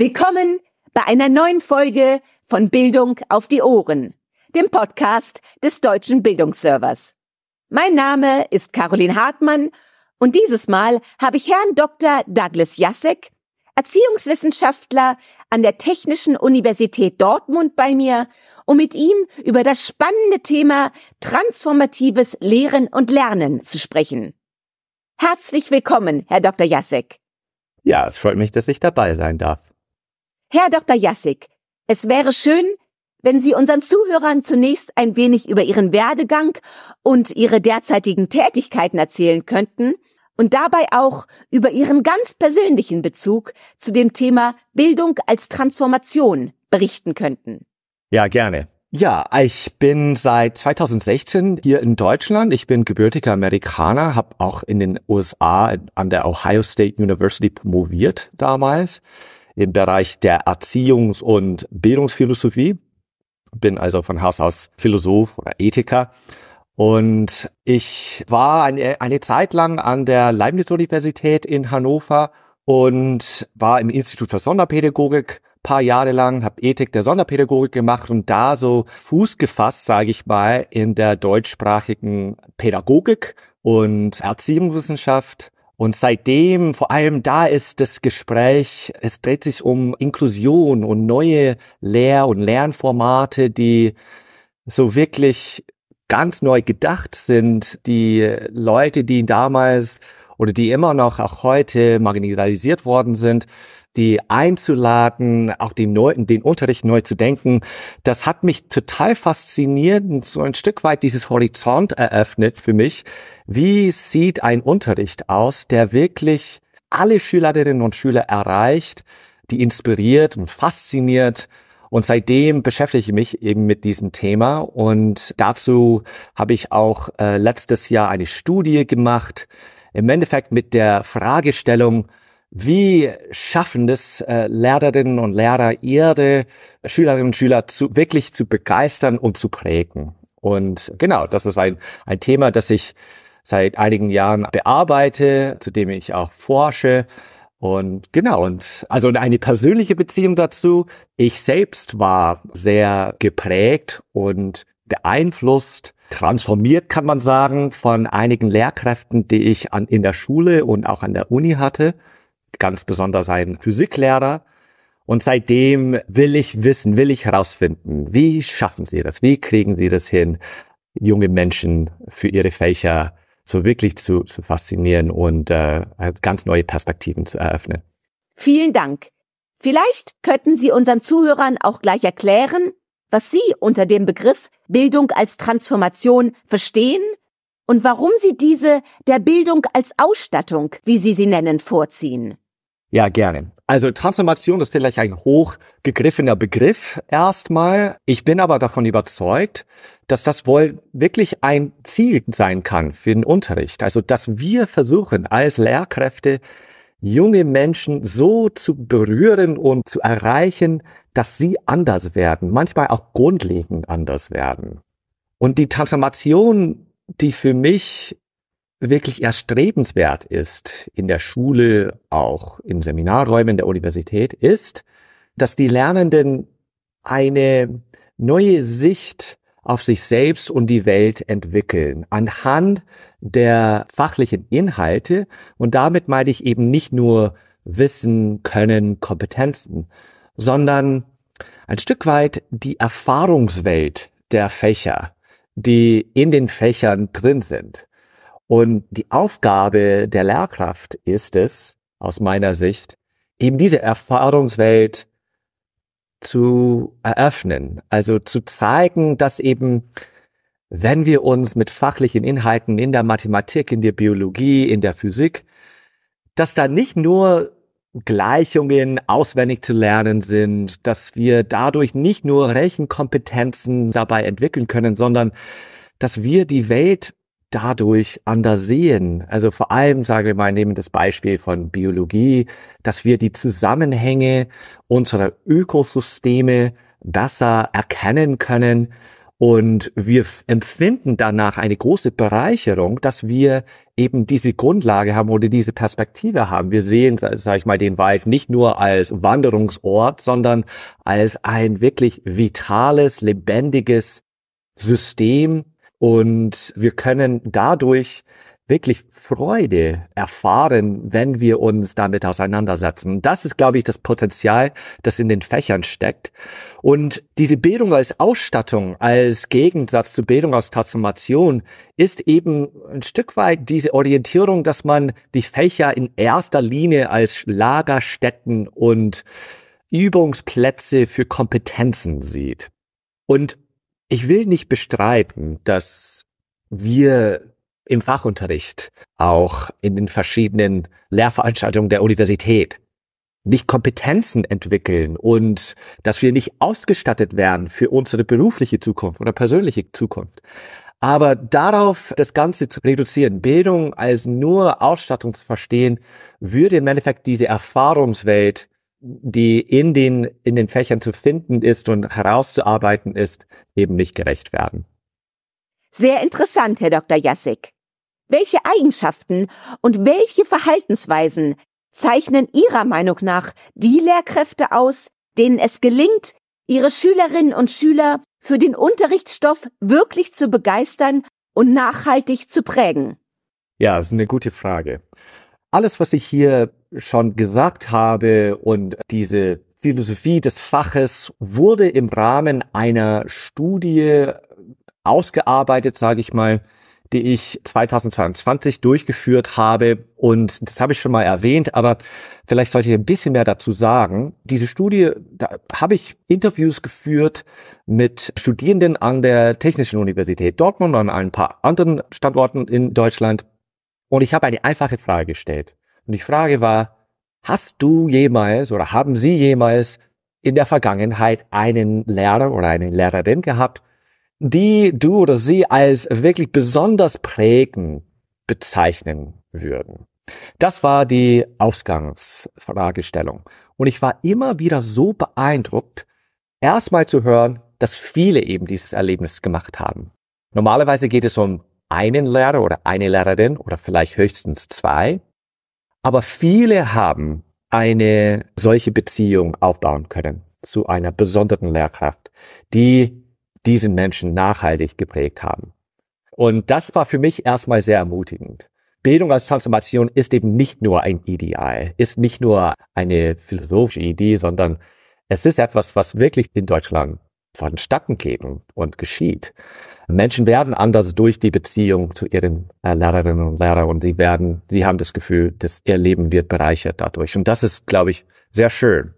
Willkommen bei einer neuen Folge von Bildung auf die Ohren, dem Podcast des Deutschen Bildungsservers. Mein Name ist Caroline Hartmann und dieses Mal habe ich Herrn Dr. Douglas Jassek, Erziehungswissenschaftler an der Technischen Universität Dortmund bei mir, um mit ihm über das spannende Thema transformatives Lehren und Lernen zu sprechen. Herzlich willkommen, Herr Dr. Jassek. Ja, es freut mich, dass ich dabei sein darf. Herr Dr. Jassik, es wäre schön, wenn Sie unseren Zuhörern zunächst ein wenig über Ihren Werdegang und Ihre derzeitigen Tätigkeiten erzählen könnten und dabei auch über Ihren ganz persönlichen Bezug zu dem Thema Bildung als Transformation berichten könnten. Ja, gerne. Ja, ich bin seit 2016 hier in Deutschland. Ich bin gebürtiger Amerikaner, habe auch in den USA an der Ohio State University promoviert damals im Bereich der Erziehungs- und Bildungsphilosophie. Bin also von Haus aus Philosoph oder Ethiker. Und ich war eine, eine Zeit lang an der Leibniz-Universität in Hannover und war im Institut für Sonderpädagogik paar Jahre lang, habe Ethik der Sonderpädagogik gemacht und da so Fuß gefasst, sage ich mal, in der deutschsprachigen Pädagogik und Erziehungswissenschaft und seitdem, vor allem da ist das Gespräch, es dreht sich um Inklusion und neue Lehr- und Lernformate, die so wirklich ganz neu gedacht sind. Die Leute, die damals oder die immer noch auch heute marginalisiert worden sind, die einzuladen, auch den, neu, den Unterricht neu zu denken, das hat mich total fasziniert und so ein Stück weit dieses Horizont eröffnet für mich. Wie sieht ein Unterricht aus, der wirklich alle Schülerinnen und Schüler erreicht, die inspiriert und fasziniert? Und seitdem beschäftige ich mich eben mit diesem Thema. Und dazu habe ich auch äh, letztes Jahr eine Studie gemacht, im Endeffekt mit der Fragestellung, wie schaffen es äh, Lehrerinnen und Lehrer, ihre Schülerinnen und Schüler zu, wirklich zu begeistern und zu prägen? Und genau, das ist ein, ein Thema, das ich seit einigen Jahren bearbeite, zu dem ich auch forsche. Und genau, und also eine persönliche Beziehung dazu. Ich selbst war sehr geprägt und beeinflusst, transformiert, kann man sagen, von einigen Lehrkräften, die ich an, in der Schule und auch an der Uni hatte ganz besonders ein Physiklehrer. Und seitdem will ich wissen, will ich herausfinden, wie schaffen Sie das? Wie kriegen Sie das hin, junge Menschen für ihre Fächer so wirklich zu, zu faszinieren und äh, ganz neue Perspektiven zu eröffnen? Vielen Dank. Vielleicht könnten Sie unseren Zuhörern auch gleich erklären, was Sie unter dem Begriff Bildung als Transformation verstehen und warum Sie diese der Bildung als Ausstattung, wie Sie sie nennen, vorziehen. Ja, gerne. Also Transformation ist vielleicht ein hochgegriffener Begriff erstmal. Ich bin aber davon überzeugt, dass das wohl wirklich ein Ziel sein kann für den Unterricht. Also, dass wir versuchen als Lehrkräfte junge Menschen so zu berühren und zu erreichen, dass sie anders werden, manchmal auch grundlegend anders werden. Und die Transformation, die für mich wirklich erstrebenswert ist in der Schule, auch in Seminarräumen der Universität, ist, dass die Lernenden eine neue Sicht auf sich selbst und die Welt entwickeln, anhand der fachlichen Inhalte. Und damit meine ich eben nicht nur Wissen, Können, Kompetenzen, sondern ein Stück weit die Erfahrungswelt der Fächer, die in den Fächern drin sind. Und die Aufgabe der Lehrkraft ist es, aus meiner Sicht, eben diese Erfahrungswelt zu eröffnen. Also zu zeigen, dass eben, wenn wir uns mit fachlichen Inhalten in der Mathematik, in der Biologie, in der Physik, dass da nicht nur Gleichungen auswendig zu lernen sind, dass wir dadurch nicht nur Rechenkompetenzen dabei entwickeln können, sondern dass wir die Welt dadurch anders sehen. Also vor allem, sagen wir mal, nehmen das Beispiel von Biologie, dass wir die Zusammenhänge unserer Ökosysteme besser erkennen können Und wir empfinden danach eine große Bereicherung, dass wir eben diese Grundlage haben oder diese Perspektive haben. Wir sehen, sage ich mal, den Wald nicht nur als Wanderungsort, sondern als ein wirklich vitales, lebendiges System. Und wir können dadurch wirklich Freude erfahren, wenn wir uns damit auseinandersetzen. Das ist, glaube ich, das Potenzial, das in den Fächern steckt. Und diese Bildung als Ausstattung, als Gegensatz zur Bildung als Transformation, ist eben ein Stück weit diese Orientierung, dass man die Fächer in erster Linie als Lagerstätten und Übungsplätze für Kompetenzen sieht. Und ich will nicht bestreiten, dass wir im Fachunterricht, auch in den verschiedenen Lehrveranstaltungen der Universität nicht Kompetenzen entwickeln und dass wir nicht ausgestattet werden für unsere berufliche Zukunft oder persönliche Zukunft. Aber darauf das Ganze zu reduzieren, Bildung als nur Ausstattung zu verstehen, würde im Endeffekt diese Erfahrungswelt, die in den, in den Fächern zu finden ist und herauszuarbeiten ist, eben nicht gerecht werden. Sehr interessant, Herr Dr. Jassik. Welche Eigenschaften und welche Verhaltensweisen zeichnen Ihrer Meinung nach die Lehrkräfte aus, denen es gelingt, ihre Schülerinnen und Schüler für den Unterrichtsstoff wirklich zu begeistern und nachhaltig zu prägen? Ja, das ist eine gute Frage. Alles, was ich hier schon gesagt habe und diese Philosophie des Faches wurde im Rahmen einer Studie ausgearbeitet, sage ich mal, die ich 2022 durchgeführt habe. Und das habe ich schon mal erwähnt, aber vielleicht sollte ich ein bisschen mehr dazu sagen. Diese Studie, da habe ich Interviews geführt mit Studierenden an der Technischen Universität Dortmund und an ein paar anderen Standorten in Deutschland. Und ich habe eine einfache Frage gestellt. Und die Frage war, hast du jemals oder haben Sie jemals in der Vergangenheit einen Lehrer oder eine Lehrerin gehabt, die du oder sie als wirklich besonders prägend bezeichnen würden? Das war die Ausgangsfragestellung. Und ich war immer wieder so beeindruckt, erstmal zu hören, dass viele eben dieses Erlebnis gemacht haben. Normalerweise geht es um einen Lehrer oder eine Lehrerin oder vielleicht höchstens zwei. Aber viele haben eine solche Beziehung aufbauen können zu einer besonderen Lehrkraft, die diesen Menschen nachhaltig geprägt haben. Und das war für mich erstmal sehr ermutigend. Bildung als Transformation ist eben nicht nur ein Ideal, ist nicht nur eine philosophische Idee, sondern es ist etwas, was wirklich in Deutschland vonstatten geht und geschieht. Menschen werden anders durch die Beziehung zu ihren äh, Lehrerinnen und Lehrern und sie werden, sie haben das Gefühl, dass ihr Leben wird bereichert dadurch. Und das ist, glaube ich, sehr schön.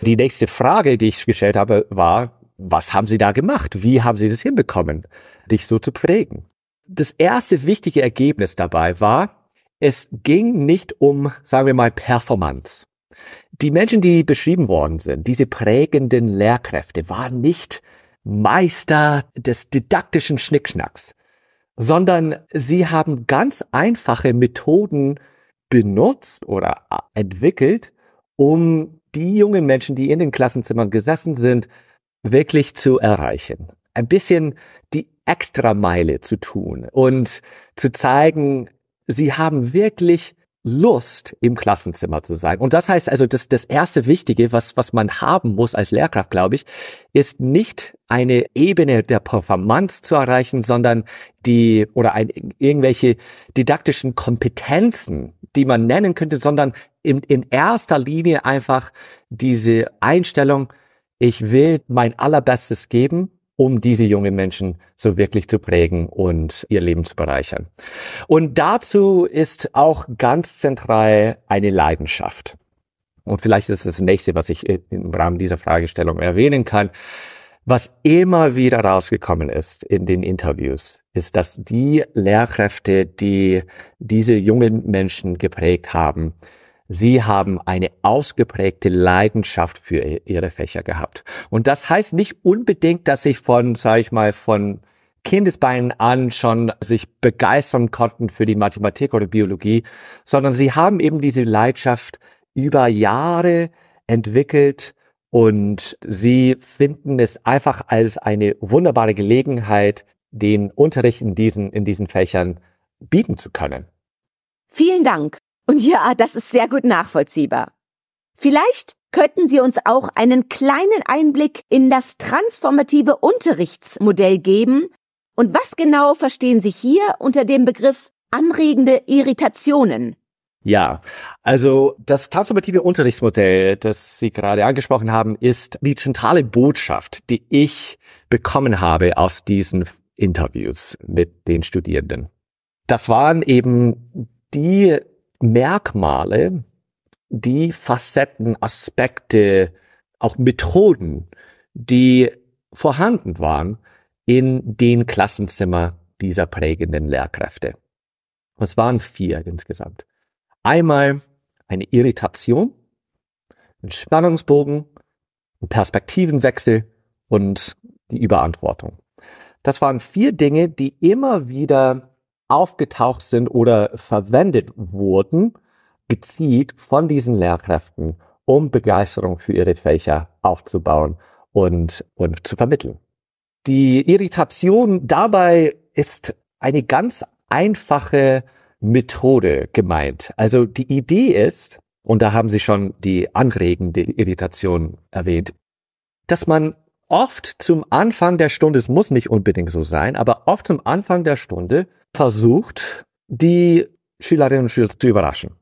Die nächste Frage, die ich gestellt habe, war, was haben Sie da gemacht? Wie haben Sie das hinbekommen, dich so zu prägen? Das erste wichtige Ergebnis dabei war, es ging nicht um, sagen wir mal, Performance. Die Menschen, die beschrieben worden sind, diese prägenden Lehrkräfte, waren nicht Meister des didaktischen Schnickschnacks, sondern sie haben ganz einfache Methoden benutzt oder entwickelt, um die jungen Menschen, die in den Klassenzimmern gesessen sind, wirklich zu erreichen. Ein bisschen die Extrameile zu tun und zu zeigen, sie haben wirklich Lust, im Klassenzimmer zu sein. Und das heißt also, das, das erste Wichtige, was, was man haben muss als Lehrkraft, glaube ich, ist nicht eine Ebene der Performance zu erreichen, sondern die, oder ein, irgendwelche didaktischen Kompetenzen, die man nennen könnte, sondern in, in erster Linie einfach diese Einstellung, ich will mein allerbestes geben, um diese jungen Menschen so wirklich zu prägen und ihr Leben zu bereichern. Und dazu ist auch ganz zentral eine Leidenschaft. Und vielleicht ist das nächste, was ich im Rahmen dieser Fragestellung erwähnen kann. Was immer wieder rausgekommen ist in den Interviews, ist, dass die Lehrkräfte, die diese jungen Menschen geprägt haben, Sie haben eine ausgeprägte Leidenschaft für ihre Fächer gehabt. Und das heißt nicht unbedingt, dass sie von, sage ich mal, von Kindesbeinen an schon sich begeistern konnten für die Mathematik oder Biologie, sondern sie haben eben diese Leidenschaft über Jahre entwickelt Und sie finden es einfach als eine wunderbare Gelegenheit, den Unterricht in diesen, in diesen Fächern bieten zu können. Vielen Dank. Und ja, das ist sehr gut nachvollziehbar. Vielleicht könnten Sie uns auch einen kleinen Einblick in das transformative Unterrichtsmodell geben. Und was genau verstehen Sie hier unter dem Begriff anregende Irritationen? Ja, also das transformative Unterrichtsmodell, das Sie gerade angesprochen haben, ist die zentrale Botschaft, die ich bekommen habe aus diesen Interviews mit den Studierenden. Das waren eben die Merkmale, die Facetten, Aspekte, auch Methoden, die vorhanden waren in den Klassenzimmer dieser prägenden Lehrkräfte. Es waren vier insgesamt. Einmal eine Irritation, ein Spannungsbogen, ein Perspektivenwechsel und die Überantwortung. Das waren vier Dinge, die immer wieder aufgetaucht sind oder verwendet wurden, gezielt von diesen Lehrkräften, um Begeisterung für ihre Fächer aufzubauen und, und zu vermitteln. Die Irritation dabei ist eine ganz einfache Methode gemeint. Also die Idee ist, und da haben Sie schon die anregende Irritation erwähnt, dass man oft zum Anfang der Stunde, es muss nicht unbedingt so sein, aber oft zum Anfang der Stunde versucht, die Schülerinnen und Schüler zu überraschen.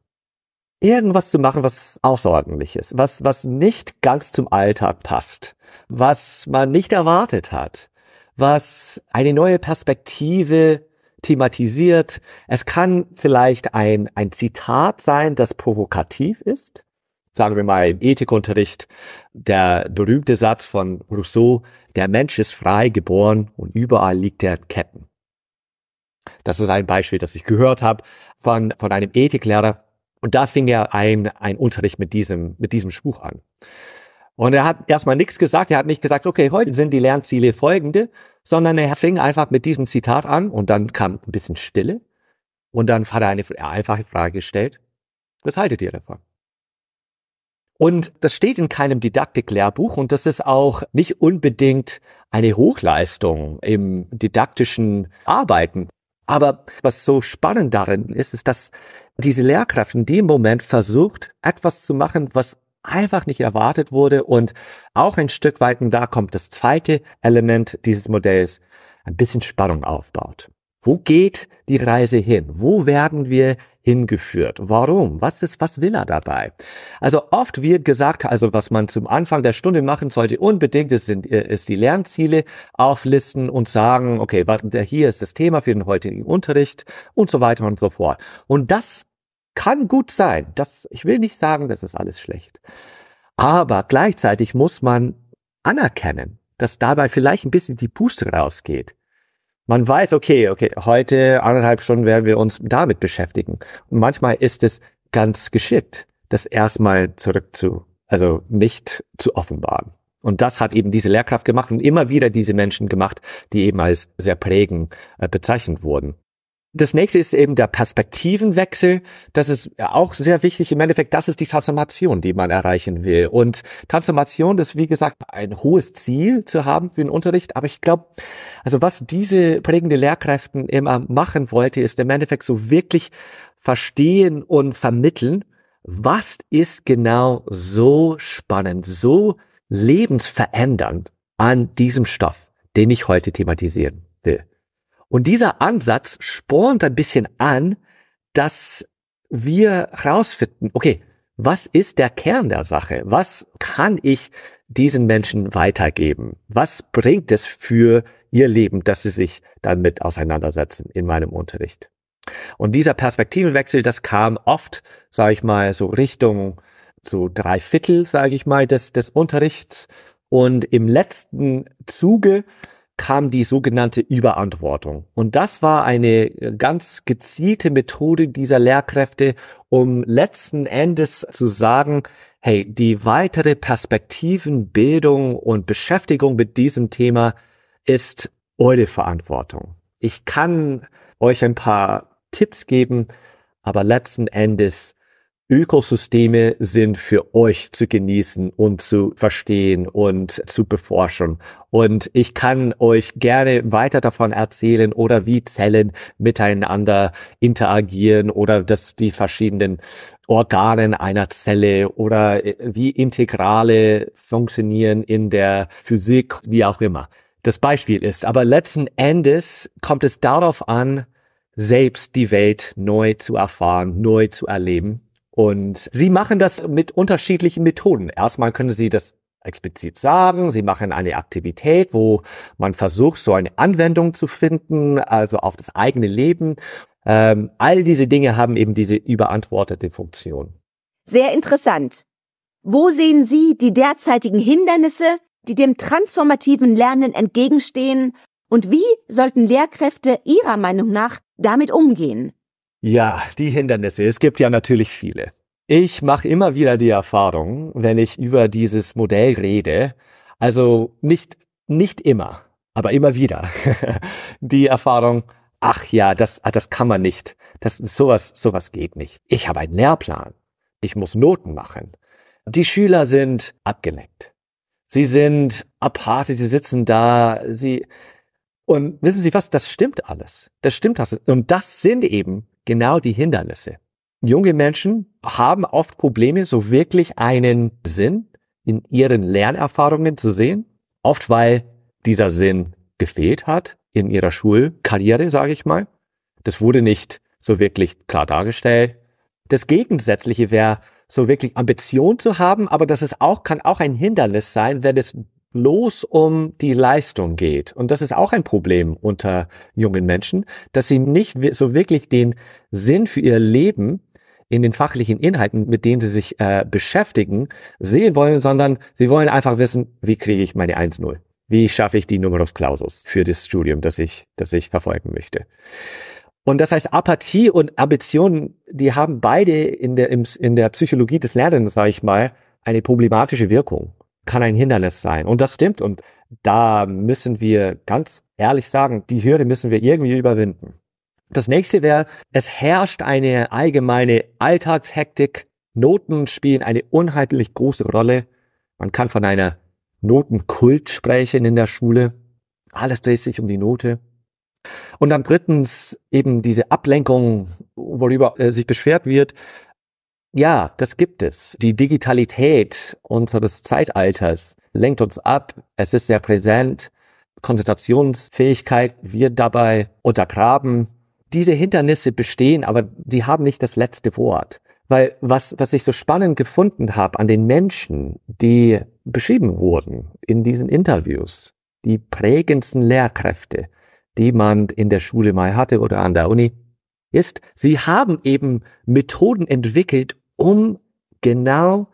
Irgendwas zu machen, was außerordentlich ist, was, was nicht ganz zum Alltag passt, was man nicht erwartet hat, was eine neue Perspektive thematisiert. Es kann vielleicht ein, ein Zitat sein, das provokativ ist. Sagen wir mal im Ethikunterricht der berühmte Satz von Rousseau, der Mensch ist frei geboren und überall liegt er in Ketten. Das ist ein Beispiel, das ich gehört habe von, von einem Ethiklehrer. Und da fing er ein, ein Unterricht mit diesem, mit diesem Spruch an. Und er hat erstmal nichts gesagt. Er hat nicht gesagt, okay, heute sind die Lernziele folgende, sondern er fing einfach mit diesem Zitat an und dann kam ein bisschen Stille. Und dann hat er eine einfache Frage gestellt. Was haltet ihr davon? Und das steht in keinem Didaktiklehrbuch und das ist auch nicht unbedingt eine Hochleistung im didaktischen Arbeiten. Aber was so spannend darin ist, ist, dass diese Lehrkraft in dem Moment versucht, etwas zu machen, was einfach nicht erwartet wurde und auch ein Stück weit, und da kommt das zweite Element dieses Modells, ein bisschen Spannung aufbaut. Wo geht die Reise hin? Wo werden wir hingeführt? Warum? Was ist, was will er dabei? Also oft wird gesagt, also was man zum Anfang der Stunde machen sollte, unbedingt ist, sind, ist die Lernziele auflisten und sagen, okay, hier ist das Thema für den heutigen Unterricht und so weiter und so fort. Und das kann gut sein. Das, ich will nicht sagen, das ist alles schlecht. Aber gleichzeitig muss man anerkennen, dass dabei vielleicht ein bisschen die Puste rausgeht. Man weiß, okay, okay, heute anderthalb Stunden werden wir uns damit beschäftigen. Und manchmal ist es ganz geschickt, das erstmal zurück zu, also nicht zu offenbaren. Und das hat eben diese Lehrkraft gemacht und immer wieder diese Menschen gemacht, die eben als sehr prägend äh, bezeichnet wurden. Das nächste ist eben der Perspektivenwechsel. Das ist auch sehr wichtig. Im Endeffekt, das ist die Transformation, die man erreichen will. Und Transformation ist, wie gesagt, ein hohes Ziel zu haben für den Unterricht. Aber ich glaube, also was diese prägende Lehrkräften immer machen wollte, ist im Endeffekt so wirklich verstehen und vermitteln, was ist genau so spannend, so lebensverändernd an diesem Stoff, den ich heute thematisieren. Und dieser Ansatz spornt ein bisschen an, dass wir herausfinden, okay, was ist der Kern der Sache? Was kann ich diesen Menschen weitergeben? Was bringt es für ihr Leben, dass sie sich damit auseinandersetzen in meinem Unterricht? Und dieser Perspektivenwechsel, das kam oft, sage ich mal, so Richtung so drei Viertel, sage ich mal, des, des Unterrichts. Und im letzten Zuge kam die sogenannte Überantwortung. Und das war eine ganz gezielte Methode dieser Lehrkräfte, um letzten Endes zu sagen, hey, die weitere Perspektivenbildung und Beschäftigung mit diesem Thema ist eure Verantwortung. Ich kann euch ein paar Tipps geben, aber letzten Endes Ökosysteme sind für euch zu genießen und zu verstehen und zu beforschen. Und ich kann euch gerne weiter davon erzählen oder wie Zellen miteinander interagieren oder dass die verschiedenen Organen einer Zelle oder äh, wie Integrale funktionieren in der Physik, wie auch immer. Das Beispiel ist, aber letzten Endes kommt es darauf an, selbst die Welt neu zu erfahren, neu zu erleben und sie machen das mit unterschiedlichen Methoden. Erstmal können sie das explizit sagen. Sie machen eine Aktivität, wo man versucht, so eine Anwendung zu finden, also auf das eigene Leben. Ähm, all diese Dinge haben eben diese überantwortete Funktion. Sehr interessant. Wo sehen Sie die derzeitigen Hindernisse, die dem transformativen Lernen entgegenstehen? Und wie sollten Lehrkräfte Ihrer Meinung nach damit umgehen? Ja, die Hindernisse. Es gibt ja natürlich viele. Ich mache immer wieder die Erfahrung, wenn ich über dieses Modell rede, also nicht, nicht immer, aber immer wieder, die Erfahrung, ach ja, das, ah, das kann man nicht. Das, sowas, sowas geht nicht. Ich habe einen Lehrplan. Ich muss Noten machen. Die Schüler sind abgelenkt. Sie sind apathisch, sie sitzen da, sie, und wissen Sie was, das stimmt alles. Das stimmt das. Und das sind eben genau die Hindernisse. Junge Menschen haben oft Probleme, so wirklich einen Sinn in ihren Lernerfahrungen zu sehen. Oft weil dieser Sinn gefehlt hat in ihrer Schulkarriere, sage ich mal. Das wurde nicht so wirklich klar dargestellt. Das Gegensätzliche wäre, so wirklich Ambition zu haben, aber das ist auch, kann auch ein Hindernis sein, wenn es bloß um die Leistung geht. Und das ist auch ein Problem unter jungen Menschen, dass sie nicht so wirklich den Sinn für ihr Leben in den fachlichen Inhalten, mit denen sie sich äh, beschäftigen, sehen wollen, sondern sie wollen einfach wissen, wie kriege ich meine 1-0? Wie schaffe ich die Numerus Clausus für das Studium, das ich, das ich verfolgen möchte? Und das heißt, Apathie und Ambition, die haben beide in der, in der Psychologie des Lernens, sage ich mal, eine problematische Wirkung kann ein Hindernis sein. Und das stimmt. Und da müssen wir ganz ehrlich sagen, die Hürde müssen wir irgendwie überwinden. Das nächste wäre, es herrscht eine allgemeine Alltagshektik. Noten spielen eine unheimlich große Rolle. Man kann von einer Notenkult sprechen in der Schule. Alles dreht sich um die Note. Und dann drittens eben diese Ablenkung, worüber äh, sich beschwert wird, ja, das gibt es. Die Digitalität unseres Zeitalters lenkt uns ab. Es ist sehr präsent. Konzentrationsfähigkeit wird dabei untergraben. Diese Hindernisse bestehen, aber sie haben nicht das letzte Wort. Weil was, was ich so spannend gefunden habe an den Menschen, die beschrieben wurden in diesen Interviews, die prägendsten Lehrkräfte, die man in der Schule mal hatte oder an der Uni, ist, sie haben eben Methoden entwickelt, um genau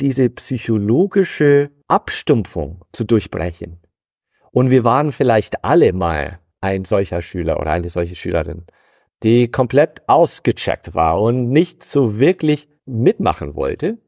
diese psychologische Abstumpfung zu durchbrechen. Und wir waren vielleicht alle mal ein solcher Schüler oder eine solche Schülerin, die komplett ausgecheckt war und nicht so wirklich mitmachen wollte.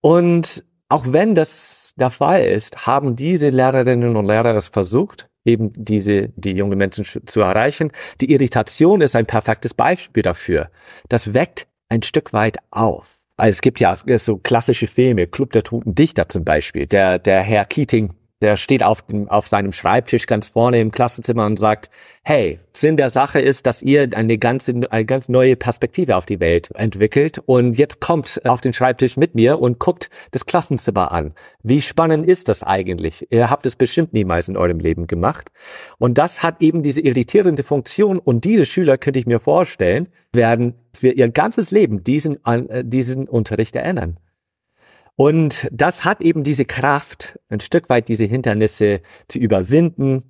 Und auch wenn das der Fall ist, haben diese Lehrerinnen und Lehrer es versucht, eben diese, die junge Menschen zu erreichen. Die Irritation ist ein perfektes Beispiel dafür. Das weckt ein Stück weit auf. Also es gibt ja so klassische Filme, Club der Toten Dichter zum Beispiel. Der, der Herr Keating der steht auf, dem, auf seinem Schreibtisch ganz vorne im Klassenzimmer und sagt, hey, Sinn der Sache ist, dass ihr eine ganze, eine ganz neue Perspektive auf die Welt entwickelt und jetzt kommt auf den Schreibtisch mit mir und guckt das Klassenzimmer an. Wie spannend ist das eigentlich? Ihr habt es bestimmt niemals in eurem Leben gemacht. Und das hat eben diese irritierende Funktion und diese Schüler, könnte ich mir vorstellen, werden für ihr ganzes Leben diesen, äh, diesen Unterricht erinnern. Und das hat eben diese Kraft, ein Stück weit diese Hindernisse zu überwinden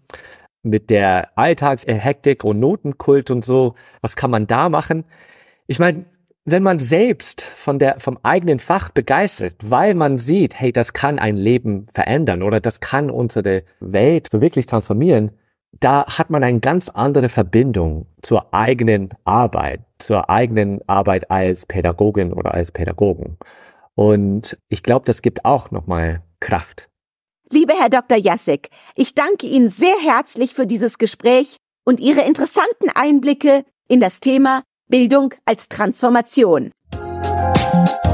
mit der Alltagshektik und Notenkult und so. Was kann man da machen? Ich meine, wenn man selbst von der, vom eigenen Fach begeistert, weil man sieht, hey, das kann ein Leben verändern oder das kann unsere Welt so wirklich transformieren, da hat man eine ganz andere Verbindung zur eigenen Arbeit, zur eigenen Arbeit als Pädagogin oder als Pädagogen. Und ich glaube, das gibt auch nochmal Kraft. Lieber Herr Dr. Jassek, ich danke Ihnen sehr herzlich für dieses Gespräch und Ihre interessanten Einblicke in das Thema Bildung als Transformation. Tschüss.